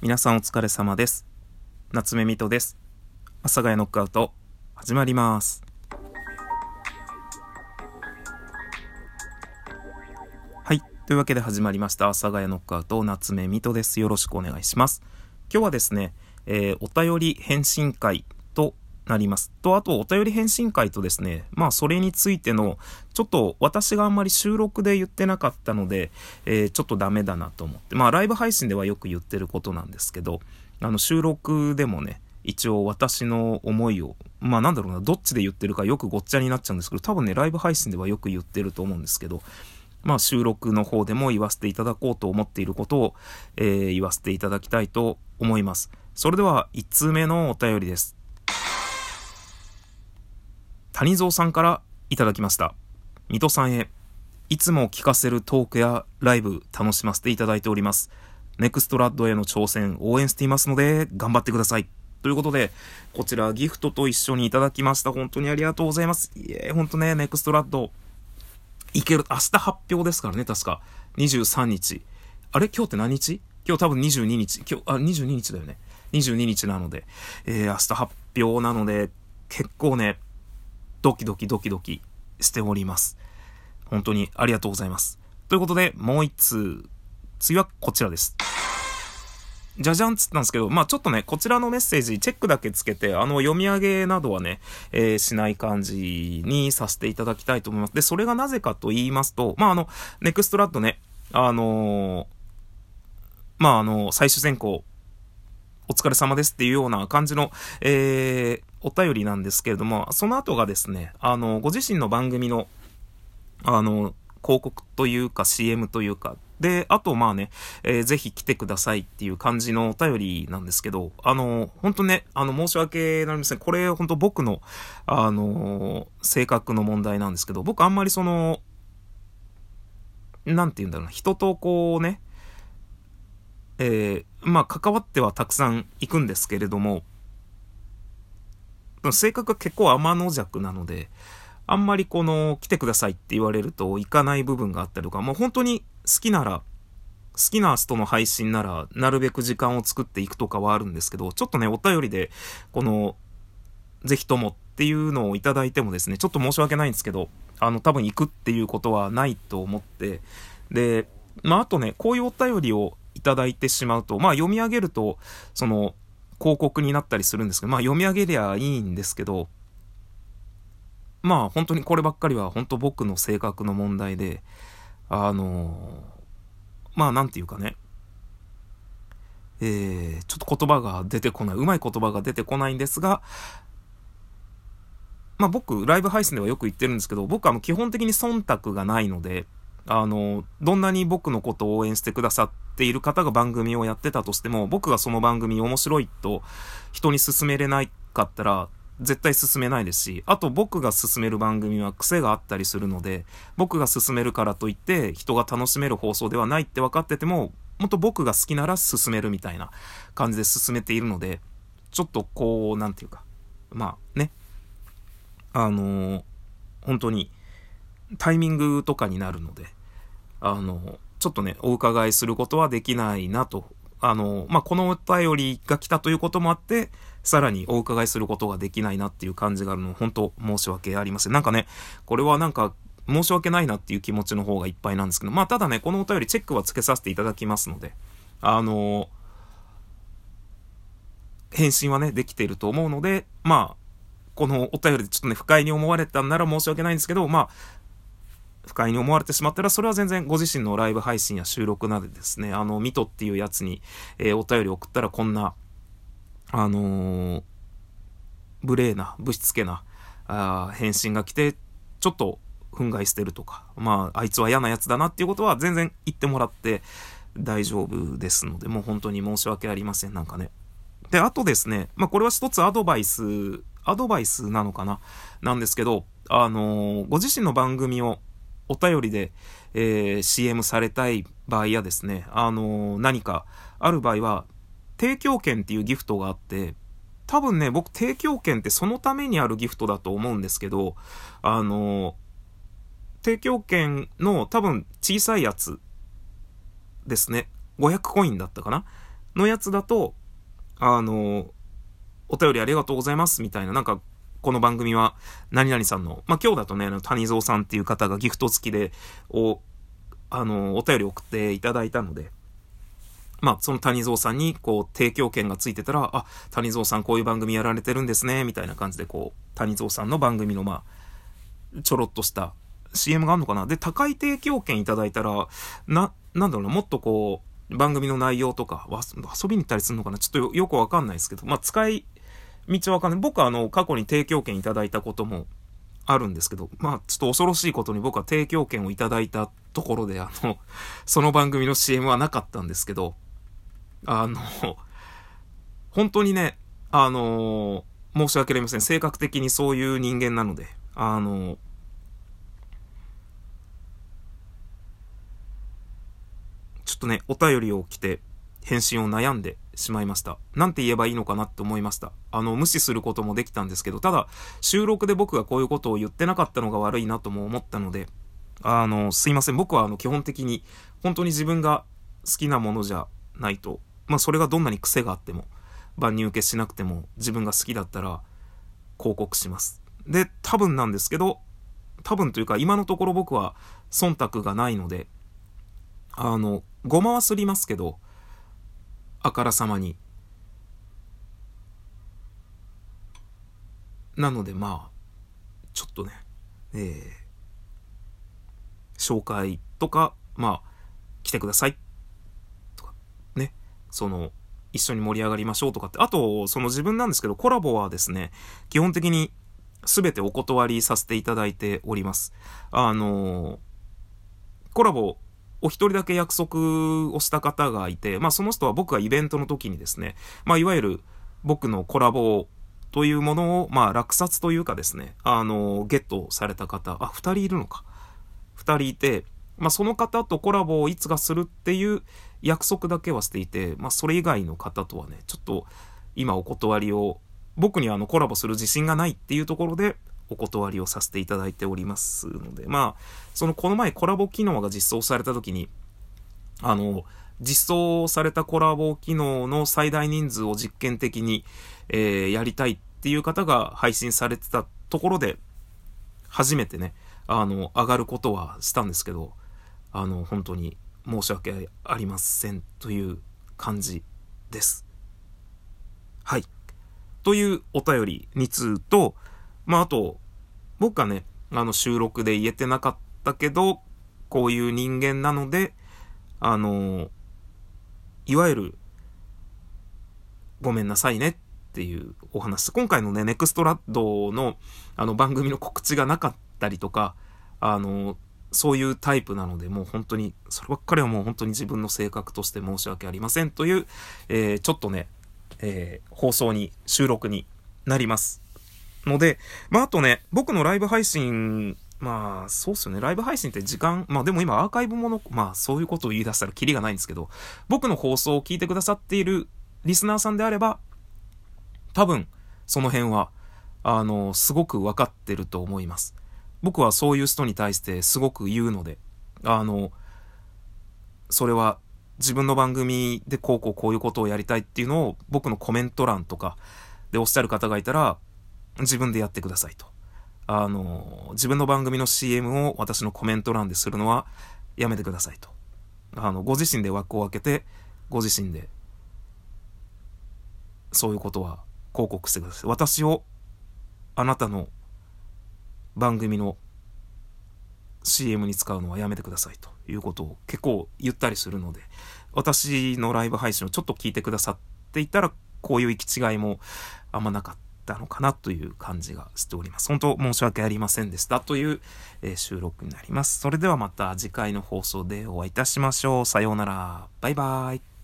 皆さんお疲れ様です。夏目みとです。阿佐ヶ谷ノックアウト、始まります。はい。というわけで始まりました。阿佐ヶ谷ノックアウト、夏目みとです。よろしくお願いします。今日はですね、えーお便り返信会なります。と、あと、お便り返信会とですね、まあ、それについての、ちょっと私があんまり収録で言ってなかったので、えーちょっとダメだなと思って、まあ、ライブ配信ではよく言ってることなんですけど、あの、収録でもね、一応私の思いを、まあなんだろうな、どっちで言ってるかよくごっちゃになっちゃうんですけど、多分ね、ライブ配信ではよく言ってると思うんですけど、まあ収録の方でも言わせていただこうと思っていることを、えー言わせていただきたいと思います。それでは、1通目のお便りです。谷蔵さんからいただきました。水戸さんへ、いつも聞かせるトークやライブ楽しませていただいております。ネクストラッドへの挑戦応援していますので、頑張ってください。ということで、こちらギフトと一緒にいただきました。本当にありがとうございます。いえ、本当ね、ネクストラッド、いける。明日発表ですからね、確か。23日。あれ？今日って何日？今日多分22日。今日、あ、22日だよね。22日なので、えー、明日発表なので、結構ね、ドキドキドキドキしております。本当にありがとうございます。ということで、もう一通。次はこちらです。じゃじゃんっつったんですけど、まあちょっとね、こちらのメッセージ、チェックだけつけて、あの、読み上げなどはね、えーしない感じにさせていただきたいと思います。で、それがなぜかと言いますと、まああの、ネクストラッドね、あのーまああの、最終選考、お疲れ様ですっていうような感じの、えー、お便りなんですけれども、その後がですね、あの、ご自身の番組の、あの、広告というか CM というか、で、あとまあね、えーぜひ来てくださいっていう感じのお便りなんですけど、あの、本当ね、あの、申し訳なりません。これ本当僕の、あの、性格の問題なんですけど、僕あんまりその、なんて言うんだろうな、人とこうね、えーまあ関わってはたくさん行くんですけれども、性格が結構天の弱なので、あんまりこの、来てくださいって言われると行かない部分があったりとか、もう本当に好きなら、好きな人の配信なら、なるべく時間を作っていくとかはあるんですけど、ちょっとね、お便りで、この、ぜひともっていうのをいただいてもですね、ちょっと申し訳ないんですけど、あの、多分行くっていうことはないと思って、で、まあ、あとね、こういうお便りをいただいてしまうと、まあ、読み上げると、その、広告になったりするんですけど、まあ、読み上げりゃいいんですけど、まあ、本当にこればっかりは、本当僕の性格の問題で、あのまあ、なんていうかね、えー、ちょっと言葉が出てこない、うまい言葉が出てこないんですが、まあ僕、ライブ配信ではよく言ってるんですけど、僕はあの基本的に忖度がないので、あの、どんなに僕のことを応援してくださっている方が番組をやってたとしても、僕がその番組面白いと人に勧めれないかったら、絶対進めないですし、あと僕が進める番組は癖があったりするので、僕が進めるからといって人が楽しめる放送ではないって分かってても、もっと僕が好きなら進めるみたいな感じで進めているので、ちょっとこう、なんていうか、まあね、あのー本当にタイミングとかになるので、あの、ちょっとね、お伺いすることはできないなと。あの、まあ、このお便りが来たということもあって、さらにお伺いすることができないなっていう感じがあるの、本当申し訳ありません。なんかね、これはなんか、申し訳ないなっていう気持ちの方がいっぱいなんですけど、まあ、ただね、このお便りチェックはつけさせていただきますので、あの、返信はね、できていると思うので、まあ、このお便りでちょっとね、不快に思われたんなら申し訳ないんですけど、まあ、不快に思われてしまったら、それは全然ご自身のライブ配信や収録などでですね、あの、ミトっていうやつに、えーお便り送ったらこんな、あのー無礼な、ぶしつけな、あ返信が来て、ちょっと憤慨してるとか、まあ、あいつは嫌なやつだなっていうことは全然言ってもらって大丈夫ですので、もう本当に申し訳ありません、なんかね。で、あとですね、まあ、これは一つアドバイス、アドバイスなのかななんですけど、あのーご自身の番組をお便りで、えー CM されたい場合やですね、あのー何かある場合は、提供券っていうギフトがあって、多分ね、僕提供券ってそのためにあるギフトだと思うんですけど、あのー提供券の多分小さいやつですね。500コインだったかなのやつだと、あの、お便りありがとうございますみたいな、なんか、この番組は、何々さんの、まあ、今日だとね、あの、谷蔵さんっていう方がギフト付きで、お、あの、お便り送っていただいたので、まあ、その谷蔵さんに、こう、提供権がついてたら、あ、谷蔵さんこういう番組やられてるんですね、みたいな感じで、こう、谷蔵さんの番組の、まあ、ちょろっとした CM があるのかな。で、高い提供権いただいたら、な、なんだろうな、もっとこう、番組の内容とか、遊びに行ったりするのかな。ちょっとよくわかんないですけど、まあ、使い道はわかんない。僕はあの、過去に提供権いただいたこともあるんですけど、まあ、ちょっと恐ろしいことに僕は提供権をいただいたところで、あの、その番組の CM はなかったんですけど、あの、本当にね、あの、申し訳ありません。性格的にそういう人間なので、あの、ちょっとね、お便りを来て、返信を悩んでしまいました。なんて言えばいいのかなって思いました。あの、無視することもできたんですけど、ただ、収録で僕がこういうことを言ってなかったのが悪いなとも思ったので、あの、すいません。僕はあの、基本的に、本当に自分が好きなものじゃないと、まあ、それがどんなに癖があっても、万人受けしなくても、自分が好きだったら、広告します。で、多分なんですけど、多分というか、今のところ僕は、忖度がないので、あの、ごまはすりますけど、あからさまに。なのでまあ、ちょっとね、えー、紹介とか、まあ、来てください。とか、ね、その、一緒に盛り上がりましょうとかって。あと、その自分なんですけど、コラボはですね、基本的に全てお断りさせていただいております。あのコラボお一人だけ約束をした方がいて、まあその人は僕がイベントの時にですね、まあいわゆる僕のコラボというものを、まあ落札というかですね、あの、ゲットされた方、あ、二人いるのか。二人いて、まあその方とコラボをいつかするっていう約束だけはしていて、まあそれ以外の方とはね、ちょっと今お断りを、僕にあのコラボする自信がないっていうところで、お断りをさせていただいておりますので、まあ、そのこの前コラボ機能が実装された時に、あの、実装されたコラボ機能の最大人数を実験的に、えー、やりたいっていう方が配信されてたところで、初めてね、あの、上がることはしたんですけど、あの、本当に申し訳ありませんという感じです。はい。というお便り2通と、まあ、あと、僕がね、あの、収録で言えてなかったけど、こういう人間なので、あの、いわゆる、ごめんなさいねっていうお話。今回のね、ネクストラッドの、あの、番組の告知がなかったりとか、あの、そういうタイプなので、もう本当に、そればっかりはもう本当に自分の性格として申し訳ありませんという、えー、ちょっとね、えー、放送に、収録になります。ので、まあ、あとね、僕のライブ配信、まあ、そうっすよね。ライブ配信って時間、まあでも今アーカイブもの、まあそういうことを言い出したらキリがないんですけど、僕の放送を聞いてくださっているリスナーさんであれば、多分、その辺は、あの、すごくわかってると思います。僕はそういう人に対してすごく言うので、あの、それは自分の番組でこうこうこういうことをやりたいっていうのを僕のコメント欄とかでおっしゃる方がいたら、自分でやってくださいと。あの、自分の番組の CM を私のコメント欄でするのはやめてくださいと。あの、ご自身で枠を開けて、ご自身で、そういうことは広告してください。私を、あなたの番組の CM に使うのはやめてくださいということを結構言ったりするので、私のライブ配信をちょっと聞いてくださっていたら、こういう行き違いもあんまなかった。ったのかなという感じがしております。本当申し訳ありませんでしたという、えー、収録になります。それではまた次回の放送でお会いいたしましょう。さようなら。バイバイ。